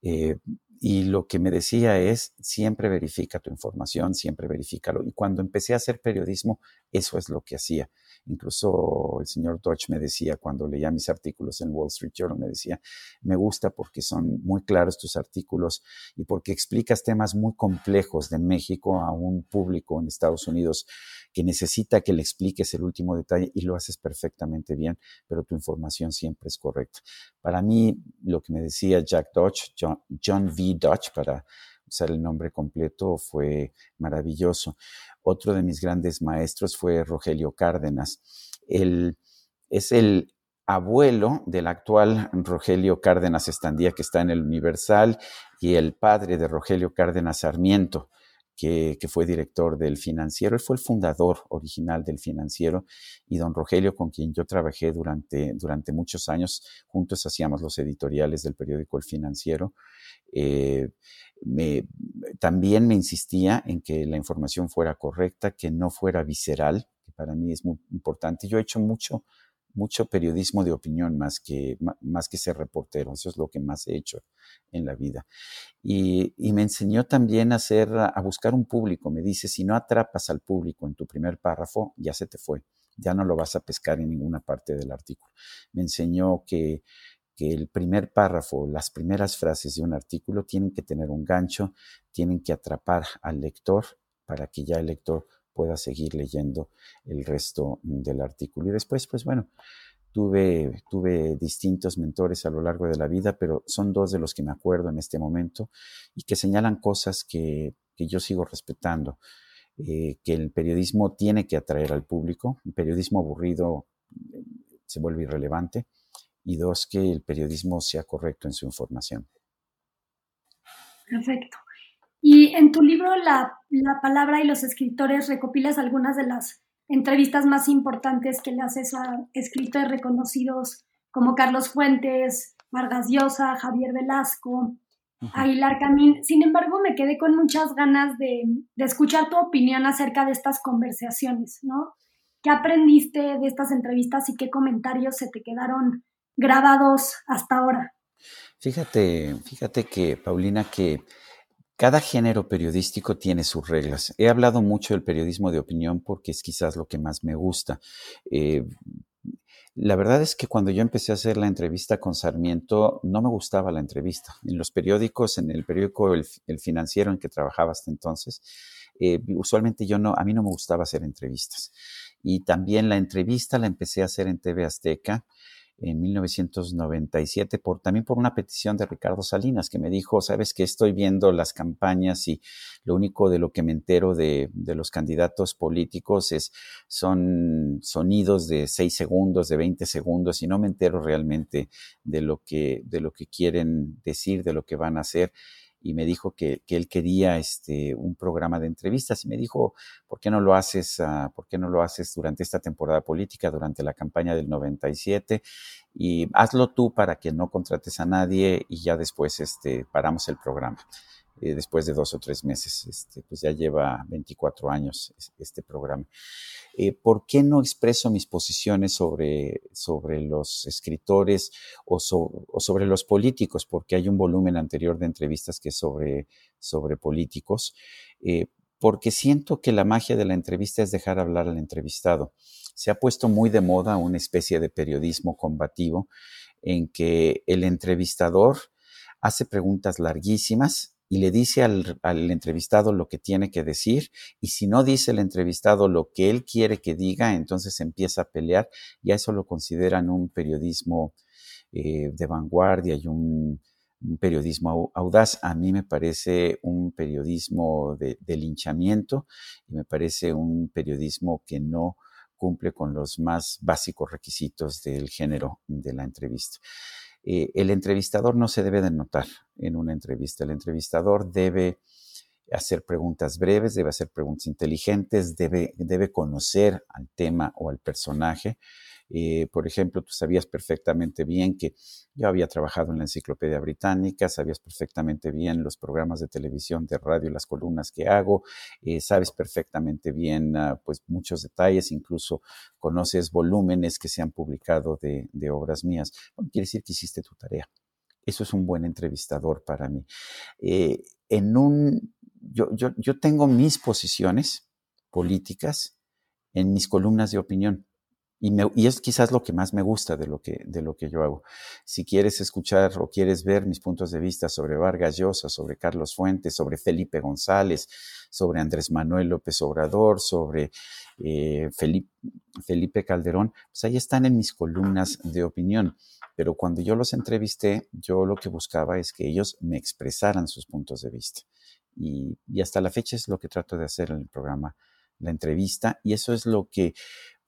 B: Eh, y lo que me decía es, siempre verifica tu información, siempre verifícalo. Y cuando empecé a hacer periodismo, eso es lo que hacía. Incluso el señor Dodge me decía, cuando leía mis artículos en Wall Street Journal, me decía, me gusta porque son muy claros tus artículos y porque explicas temas muy complejos de México a un público en Estados Unidos que necesita que le expliques el último detalle y lo haces perfectamente bien, pero tu información siempre es correcta. Para mí, lo que me decía Jack Dodge, John, V. Dodge, para usar el nombre completo, fue maravilloso. Otro de mis grandes maestros fue Rogelio Cárdenas. Él es el abuelo del actual Rogelio Cárdenas Estandía, que está en el Universal, y el padre de Rogelio Cárdenas Sarmiento, que, fue director del financiero. Él fue el fundador original del financiero y don Rogelio, con quien yo trabajé durante, durante muchos años, juntos hacíamos los editoriales del periódico El Financiero. Eh, también me insistía en que la información fuera correcta, que no fuera visceral, que para mí es muy importante. Yo he hecho mucho mucho periodismo de opinión más que, más que ser reportero. Eso es lo que más he hecho en la vida. Y, me enseñó también a, hacer, a buscar un público. Me dice, si no atrapas al público en tu primer párrafo, ya se te fue. Ya no lo vas a pescar en ninguna parte del artículo. Me enseñó que, que el primer párrafo, las primeras frases de un artículo tienen que tener un gancho, tienen que atrapar al lector para que ya el lector pueda seguir leyendo el resto del artículo. Y después, pues bueno, tuve, tuve distintos mentores a lo largo de la vida, pero son dos de los que me acuerdo en este momento y que señalan cosas que, yo sigo respetando. Eh, que el periodismo tiene que atraer al público, el periodismo aburrido eh, se vuelve irrelevante, y dos, que el periodismo sea correcto en su información.
A: Perfecto. Y en tu libro la, palabra y los escritores recopilas algunas de las entrevistas más importantes que le haces a escritores reconocidos como Carlos Fuentes, Vargas Llosa, Javier Velasco, Aguilar Camín. Sin embargo, me quedé con muchas ganas de, de, escuchar tu opinión acerca de estas conversaciones, ¿no? ¿Qué aprendiste de estas entrevistas y qué comentarios se te quedaron grabados hasta ahora?
B: Fíjate, fíjate que, Paulina, que cada género periodístico tiene sus reglas. He hablado mucho del periodismo de opinión porque es quizás lo que más me gusta. Eh, la verdad es que cuando yo empecé a hacer la entrevista con Sarmiento, no me gustaba la entrevista. En los periódicos, en el periódico El, Financiero en que trabajaba hasta entonces, eh, usualmente yo no, a mí no me gustaba hacer entrevistas. Y también la entrevista la empecé a hacer en TV Azteca en 1997, por, también por una petición de Ricardo Salinas, que me dijo, sabes que estoy viendo las campañas y lo único de lo que me entero de, de los candidatos políticos es, son sonidos de 6 segundos, de 20 segundos, y no me entero realmente de lo que, de lo que quieren decir, de lo que van a hacer y me dijo que, que, él quería este, un programa de entrevistas y me dijo, ¿por qué no lo haces, uh, por qué no lo haces durante esta temporada política, durante la campaña del 97? Y hazlo tú para que no contrates a nadie y ya después este, paramos el programa. Eh, después de dos o tres meses, este, pues ya lleva 24 años este programa. Eh, ¿Por qué no expreso mis posiciones sobre, sobre los escritores o, sobre los políticos? Porque hay un volumen anterior de entrevistas que es sobre, sobre políticos. Eh, porque siento que la magia de la entrevista es dejar hablar al entrevistado. Se ha puesto muy de moda una especie de periodismo combativo en que el entrevistador hace preguntas larguísimas y le dice al, entrevistado lo que tiene que decir y si no dice el entrevistado lo que él quiere que diga, entonces empieza a pelear y a eso lo consideran un periodismo eh, de vanguardia y un, periodismo audaz. A mí me parece un periodismo de, de linchamiento y me parece un periodismo que no cumple con los más básicos requisitos del género de la entrevista. Eh, el entrevistador no se debe de notar en una entrevista. El entrevistador debe hacer preguntas breves, debe hacer preguntas inteligentes, debe, debe conocer al tema o al personaje. Eh, por ejemplo, tú sabías perfectamente bien que yo había trabajado en la Enciclopedia Británica, sabías perfectamente bien los programas de televisión, de radio, las columnas que hago, eh, sabes perfectamente bien ah, pues muchos detalles, incluso conoces volúmenes que se han publicado de, obras mías. Bueno, quiere decir que hiciste tu tarea. Eso es un buen entrevistador para mí. Eh, en un, yo, yo, yo tengo mis posiciones políticas en mis columnas de opinión. Y, me, y, es quizás lo que más me gusta de lo, que, de lo que yo hago. Si quieres escuchar o quieres ver mis puntos de vista sobre Vargas Llosa, sobre Carlos Fuentes, sobre Felipe González, sobre Andrés Manuel López Obrador, sobre eh, Felipe, Felipe Calderón, pues ahí están en mis columnas de opinión. Pero cuando yo los entrevisté, yo lo que buscaba es que ellos me expresaran sus puntos de vista. Y, y hasta la fecha es lo que trato de hacer en el programa, la entrevista. Y eso es lo que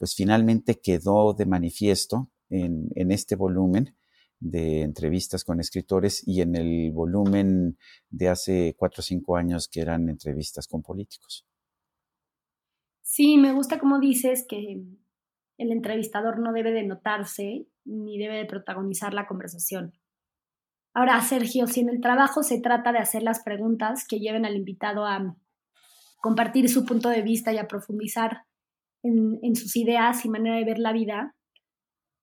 B: pues finalmente quedó de manifiesto en, este volumen de entrevistas con escritores y en el volumen de hace cuatro o cinco años que eran entrevistas con políticos.
A: Sí, me gusta como dices que el entrevistador no debe de notarse ni debe de protagonizar la conversación. Ahora, Sergio, si en el trabajo se trata de hacer las preguntas que lleven al invitado a compartir su punto de vista y a profundizar en, sus ideas y manera de ver la vida,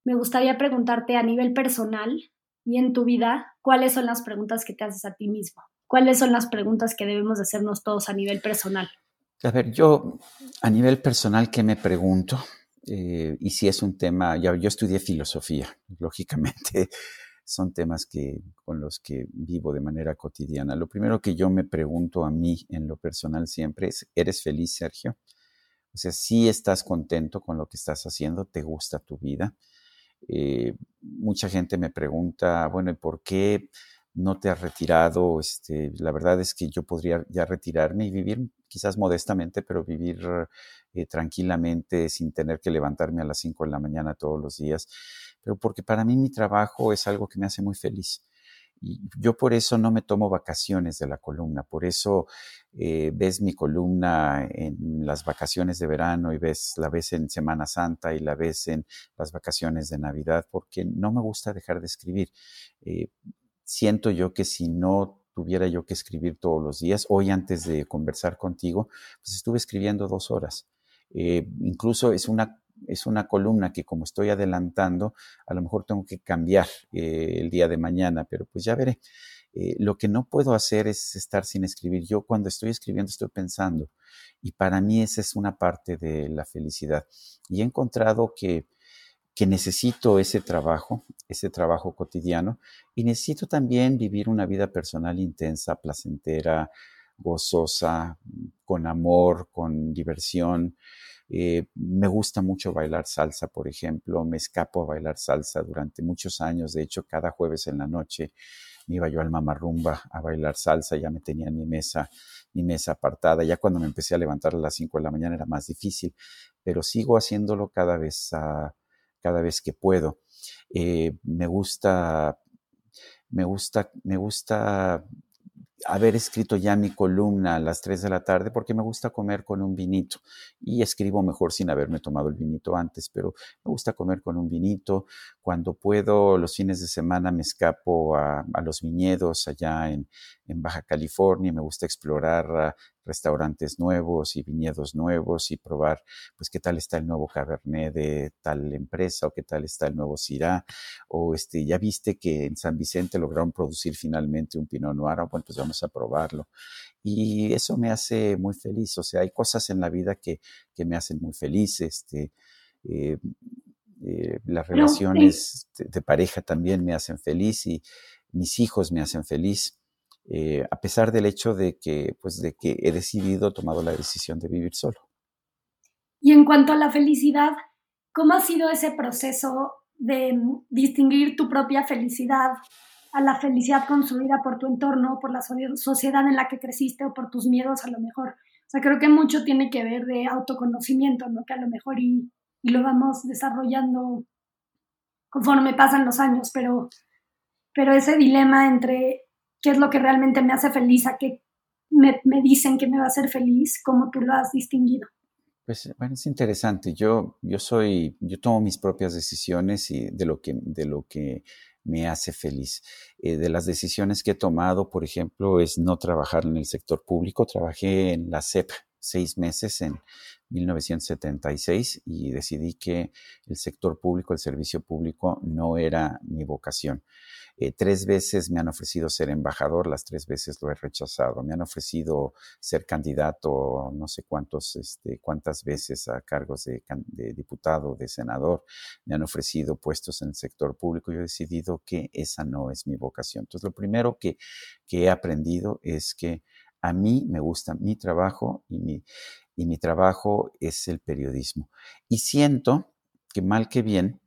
A: me gustaría preguntarte a nivel personal y en tu vida, ¿cuáles son las preguntas que te haces a ti mismo? ¿Cuáles son las preguntas que debemos de hacernos todos a nivel personal?
B: A ver, yo a nivel personal, ¿qué me pregunto? Eh, y si es un tema, ya, yo estudié filosofía, lógicamente son temas que, con los que vivo de manera cotidiana. Lo primero que yo me pregunto a mí en lo personal siempre es, ¿eres feliz, Sergio? O sea, si estás contento con lo que estás haciendo, te gusta tu vida. Eh, mucha gente me pregunta, bueno, ¿y por qué no te has retirado? Este, la verdad es que yo podría ya retirarme y vivir quizás modestamente, pero vivir eh, tranquilamente sin tener que levantarme a las 5 de la mañana todos los días, pero porque para mí mi trabajo es algo que me hace muy feliz. Yo por eso no me tomo vacaciones de la columna, por eso eh, ves mi columna en las vacaciones de verano y ves, la ves en Semana Santa y la ves en las vacaciones de Navidad, porque no me gusta dejar de escribir. Eh, siento yo que si no tuviera yo que escribir todos los días, hoy antes de conversar contigo, pues estuve escribiendo dos horas. Eh, incluso es una, es una columna que como estoy adelantando, a lo mejor tengo que cambiar eh, el día de mañana, pero pues ya veré. Eh, lo que no puedo hacer es estar sin escribir. Yo cuando estoy escribiendo estoy pensando y para mí esa es una parte de la felicidad. Y he encontrado que, que necesito ese trabajo, ese trabajo cotidiano y necesito también vivir una vida personal intensa, placentera, gozosa, con amor, con diversión. Eh, me gusta mucho bailar salsa, por ejemplo. Me escapo a bailar salsa durante muchos años. De hecho, cada jueves en la noche me iba yo al mamarrumba a bailar salsa. Ya me tenía mi mesa, mi mesa apartada. Ya cuando me empecé a levantar a las 5 de la mañana era más difícil, pero sigo haciéndolo cada vez, cada vez que puedo. Eh, me gusta me gusta, me gusta haber escrito ya mi columna a las 3 de la tarde porque me gusta comer con un vinito y escribo mejor sin haberme tomado el vinito antes, pero me gusta comer con un vinito. Cuando puedo, los fines de semana me escapo a, los viñedos allá en, en, Baja California, me gusta explorar restaurantes nuevos y viñedos nuevos y probar, pues, qué tal está el nuevo Cabernet de tal empresa o qué tal está el nuevo Syrah o este, ya viste que en San Vicente lograron producir finalmente un Pinot Noir, bueno, pues vamos a probarlo. Y eso me hace muy feliz, o sea, hay cosas en la vida que, que me hacen muy feliz, este, eh, eh, las relaciones de, pareja también me hacen feliz y mis hijos me hacen feliz. Eh, a pesar del hecho de que, pues, de que he decidido, tomado la decisión de vivir solo.
A: Y en cuanto a la felicidad, ¿cómo ha sido ese proceso de distinguir tu propia felicidad a la felicidad construida por tu entorno, por la sociedad en la que creciste o por tus miedos a lo mejor? O sea, creo que mucho tiene que ver de autoconocimiento, ¿no? Que a lo mejor y, y lo vamos desarrollando conforme pasan los años, pero, pero ese dilema entre qué es lo que realmente me hace feliz, a qué me, dicen que me va a hacer feliz, cómo tú lo has distinguido.
B: Pues bueno, es interesante. Yo, yo soy, yo tomo mis propias decisiones y de lo que, de lo que me hace feliz. Eh, de las decisiones que he tomado, por ejemplo, es no trabajar en el sector público. Trabajé en la CEP seis meses en 1976 y decidí que el sector público, el servicio público, no era mi vocación. Eh, tres veces me han ofrecido ser embajador, las tres veces lo he rechazado. Me han ofrecido ser candidato no sé cuántos, este, cuántas veces a cargos de, diputado, de senador. Me han ofrecido puestos en el sector público. Yo he decidido que esa no es mi vocación. Entonces, lo primero que, que he aprendido es que a mí me gusta mi trabajo y mi, y mi trabajo es el periodismo. Y siento que mal que bien,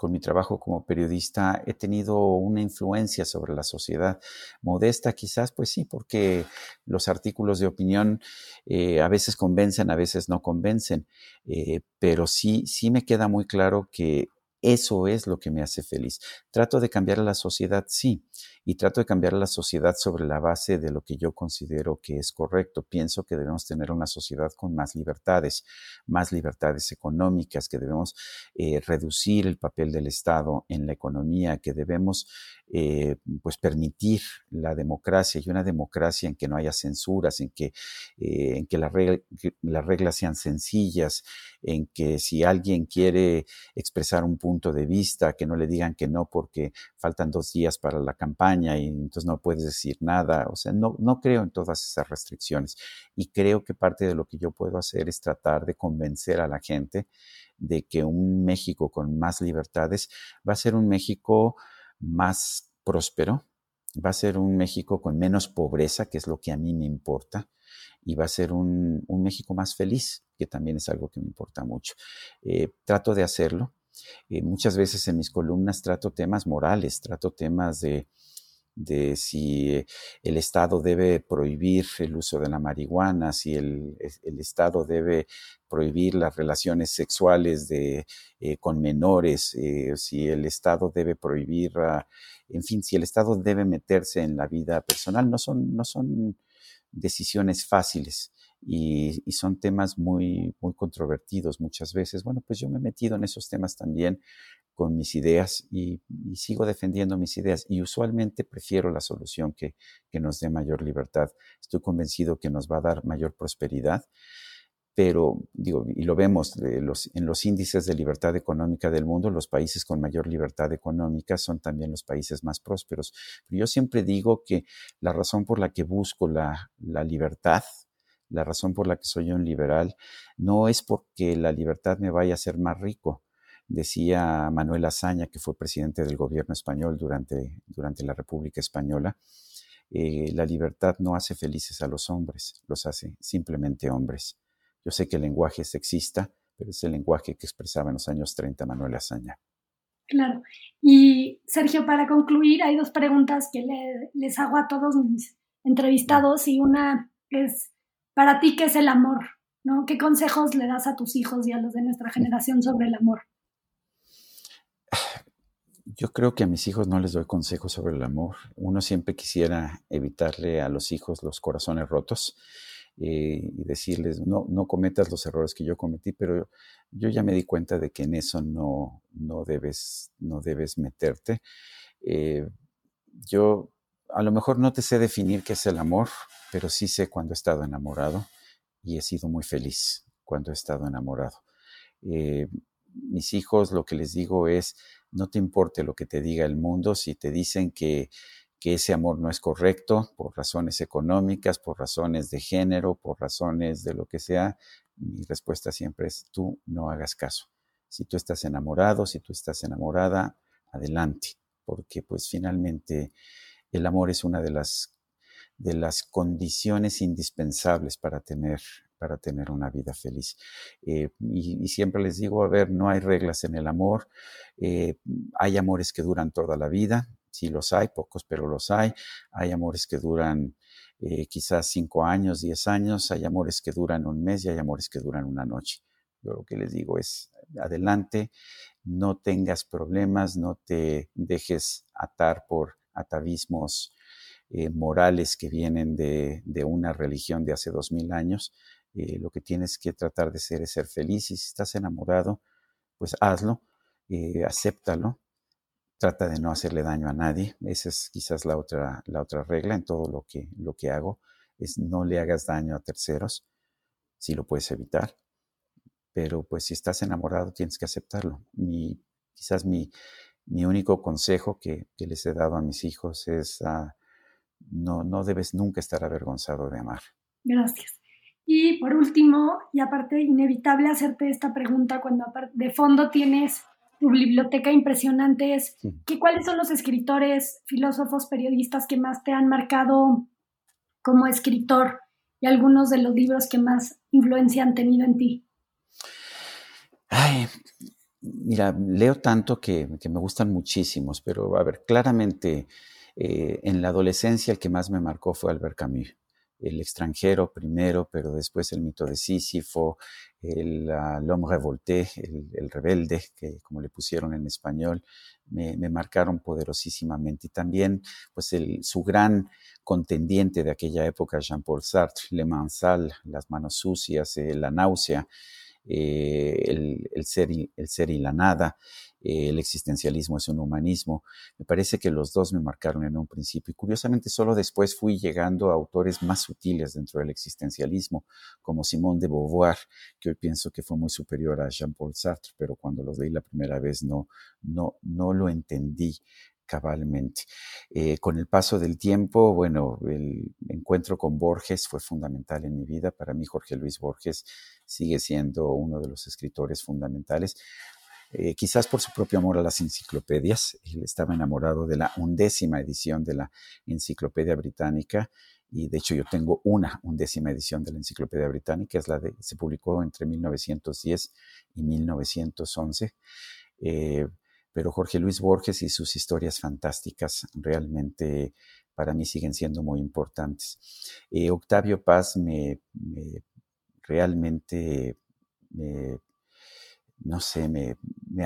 B: con mi trabajo como periodista he tenido una influencia sobre la sociedad. Modesta quizás, pues sí, porque los artículos de opinión eh, a veces convencen, a veces no convencen, eh, pero sí, sí me queda muy claro que Eso es lo que me hace feliz. Trato de cambiar a la sociedad, sí, y trato de cambiar a la sociedad sobre la base de lo que yo considero que es correcto. Pienso que debemos tener una sociedad con más libertades, más libertades económicas, que debemos eh, reducir el papel del Estado en la economía, que debemos eh, pues permitir la democracia y una democracia en que no haya censuras, en que, eh, en que, las reglas sean sencillas, en que si alguien quiere expresar un punto de vista, que no le digan que no porque faltan dos días para la campaña y entonces no puedes decir nada. O sea, no, no creo en todas esas restricciones y creo que parte de lo que yo puedo hacer es tratar de convencer a la gente de que un México con más libertades va a ser un México más próspero, va a ser un México con menos pobreza, que es lo que a mí me importa, y va a ser un, México más feliz, que también es algo que me importa mucho. Eh, trato de hacerlo. Eh, muchas veces en mis columnas trato temas morales, trato temas de, de si el Estado debe prohibir el uso de la marihuana, si el, Estado debe prohibir las relaciones sexuales de, eh, con menores, eh, si el Estado debe prohibir, ah, en fin, si el Estado debe meterse en la vida personal. No son, no son decisiones fáciles. Y, y, son temas muy, muy controvertidos muchas veces. Bueno, pues yo me he metido en esos temas también con mis ideas y, sigo defendiendo mis ideas y usualmente prefiero la solución que, que, nos dé mayor libertad. Estoy convencido que nos va a dar mayor prosperidad, pero digo, y lo vemos los, en los índices de libertad económica del mundo, los países con mayor libertad económica son también los países más prósperos. Pero yo siempre digo que la razón por la que busco la, la libertad, la razón por la que soy un liberal, no es porque la libertad me vaya a hacer más rico, Decía Manuel Azaña, que fue presidente del gobierno español durante, durante la República Española, eh, la libertad no hace felices a los hombres, los hace simplemente hombres. Yo sé que el lenguaje es sexista, pero es el lenguaje que expresaba en los años 30 Manuel Azaña.
A: Claro. Y Sergio, para concluir, hay dos preguntas que les hago a todos mis entrevistados y una es, para ti, ¿qué es el amor? ¿No? ¿Qué consejos le das a tus hijos y a los de nuestra generación sobre el amor?
B: Yo creo que a mis hijos no les doy consejos sobre el amor. Uno siempre quisiera evitarle a los hijos los corazones rotos eh, y decirles, no, no cometas los errores que yo cometí, pero yo ya me di cuenta de que en eso no, no, debes, no debes meterte. Eh, yo a lo mejor no te sé definir qué es el amor, pero sí sé cuando he estado enamorado y he sido muy feliz cuando he estado enamorado. Eh, mis hijos lo que les digo es, no te importe lo que te diga el mundo, si te dicen que, ese amor no es correcto por razones económicas, por razones de género, por razones de lo que sea, mi respuesta siempre es tú no hagas caso. Si tú estás enamorado, si tú estás enamorada, adelante, porque pues finalmente el amor es una de las de las condiciones indispensables para tener para tener una vida feliz. Eh, y, siempre les digo, a ver, no hay reglas en el amor, eh, hay amores que duran toda la vida, sí los hay, pocos, pero los hay, hay amores que duran eh, quizás cinco años, diez años, hay amores que duran un mes y hay amores que duran una noche. Yo lo que les digo es, adelante, no tengas problemas, no te dejes atar por atavismos morales que vienen de, de, una religión de hace dos mil años. Eh, lo que tienes que tratar de ser es ser feliz y si estás enamorado, pues hazlo, eh, acéptalo, trata de no hacerle daño a nadie. Esa es quizás la otra, la otra regla en todo lo que, lo que hago, es no le hagas daño a terceros, si lo puedes evitar. Pero pues si estás enamorado tienes que aceptarlo. Mi, quizás mi, mi único consejo que, que, les he dado a mis hijos es ah, no, no debes nunca estar avergonzado de amar.
A: Gracias. Y por último, y aparte inevitable hacerte esta pregunta cuando de fondo tienes tu biblioteca impresionante, es que, ¿cuáles son los escritores, filósofos, periodistas que más te han marcado como escritor y algunos de los libros que más influencia han tenido en ti?
B: Ay, mira, leo tanto que, me gustan muchísimos, pero a ver, claramente eh, en la adolescencia el que más me marcó fue Albert Camus el extranjero primero, pero después el mito de Sísifo, el L'homme revolté, el, rebelde, que como le pusieron en español, me, marcaron poderosísimamente. Y también, pues, el, su gran contendiente de aquella época, Jean-Paul Sartre, Le Mansal, Las manos sucias, eh, La náusea, eh, el, ser y la nada, el existencialismo es un humanismo. Me parece que los dos me marcaron en un principio y curiosamente solo después fui llegando a autores más sutiles dentro del existencialismo, como Simone de Beauvoir, que hoy pienso que fue muy superior a Jean-Paul Sartre, pero cuando los leí la primera vez no, no, no lo entendí cabalmente. Eh, con el paso del tiempo, bueno, el encuentro con Borges fue fundamental en mi vida. Para mí, Jorge Luis Borges sigue siendo uno de los escritores fundamentales. Eh, quizás por su propio amor a las enciclopedias. Él estaba enamorado de la undécima edición de la Enciclopedia Británica y de hecho yo tengo una undécima edición de la Enciclopedia Británica, es la de, se publicó entre 1910 y 1911. Eh, pero Jorge Luis Borges y sus historias fantásticas realmente para mí siguen siendo muy importantes. Eh, Octavio Paz me, me realmente me no sé, me,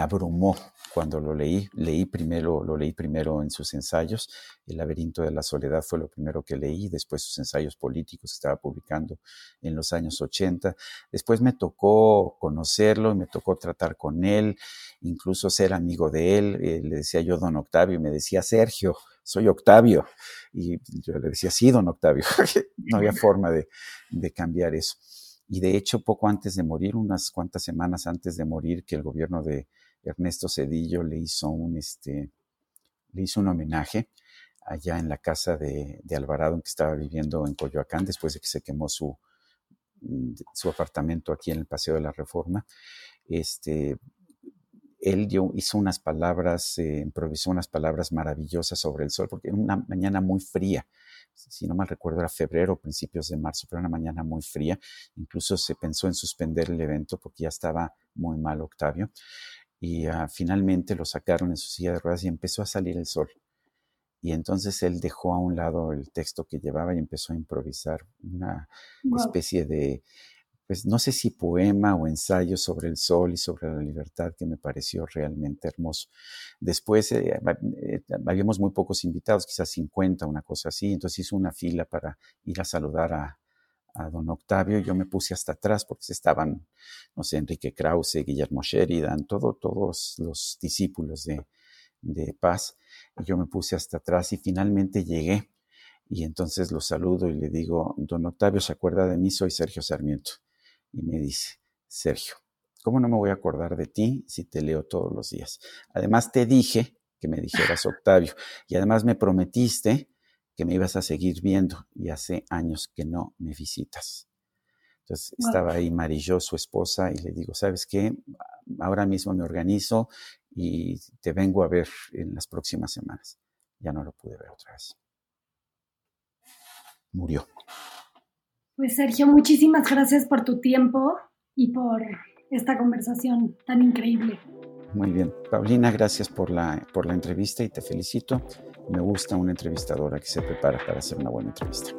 B: abrumó cuando lo leí. Leí primero, lo leí primero en sus ensayos. El laberinto de la soledad fue lo primero que leí, después sus ensayos políticos que estaba publicando en los años 80. Después me tocó conocerlo y me tocó tratar con él, incluso ser amigo de él. Eh, le decía yo don Octavio y me decía Sergio, soy Octavio. Y yo le decía, sí, don Octavio. no había forma de cambiar eso y de hecho poco antes de morir, unas cuantas semanas antes de morir, que el gobierno de Ernesto Cedillo le hizo un, este, le hizo un homenaje allá en la casa de, Alvarado en que estaba viviendo en Coyoacán después de que se quemó su, mm, su apartamento aquí en el Paseo de la Reforma. Este, él hizo unas palabras, eh, improvisó unas palabras maravillosas sobre el sol, porque era una mañana muy fría si no mal recuerdo, era febrero o principios de marzo, pero una mañana muy fría. Incluso se pensó en suspender el evento porque ya estaba muy mal Octavio. Y ah, finalmente lo sacaron en su silla de ruedas y empezó a salir el sol. Y entonces él dejó a un lado el texto que llevaba y empezó a improvisar una especie de pues no sé si poema o ensayo sobre el sol y sobre la libertad que me pareció realmente hermoso. Después eh, eh, habíamos muy pocos invitados, quizás 50, una cosa así, entonces hizo una fila para ir a saludar a, don Octavio, yo me puse hasta atrás porque estaban, no sé, Enrique Krause, Guillermo Sheridan, todo, todos los discípulos de, de Paz, yo me puse hasta atrás y finalmente llegué. Y entonces lo saludo y le digo, don Octavio, ¿se acuerda de mí? Soy Sergio Sarmiento y me dice, Sergio, ¿cómo no me voy a acordar de ti si te leo todos los días? Además te dije que me dijeras Octavio y además me prometiste que me ibas a seguir viendo y hace años que no me visitas. Entonces estaba ahí Marillo, su esposa, y le digo, ¿sabes qué? Ahora mismo me organizo y te vengo a ver en las próximas semanas. Ya no lo pude ver otra vez. Murió.
A: Pues Sergio, muchísimas gracias por tu tiempo y por esta conversación tan increíble.
B: Muy bien. Paulina, gracias por la, por la entrevista y te felicito. Me gusta una entrevistadora que se prepara para hacer una buena entrevista.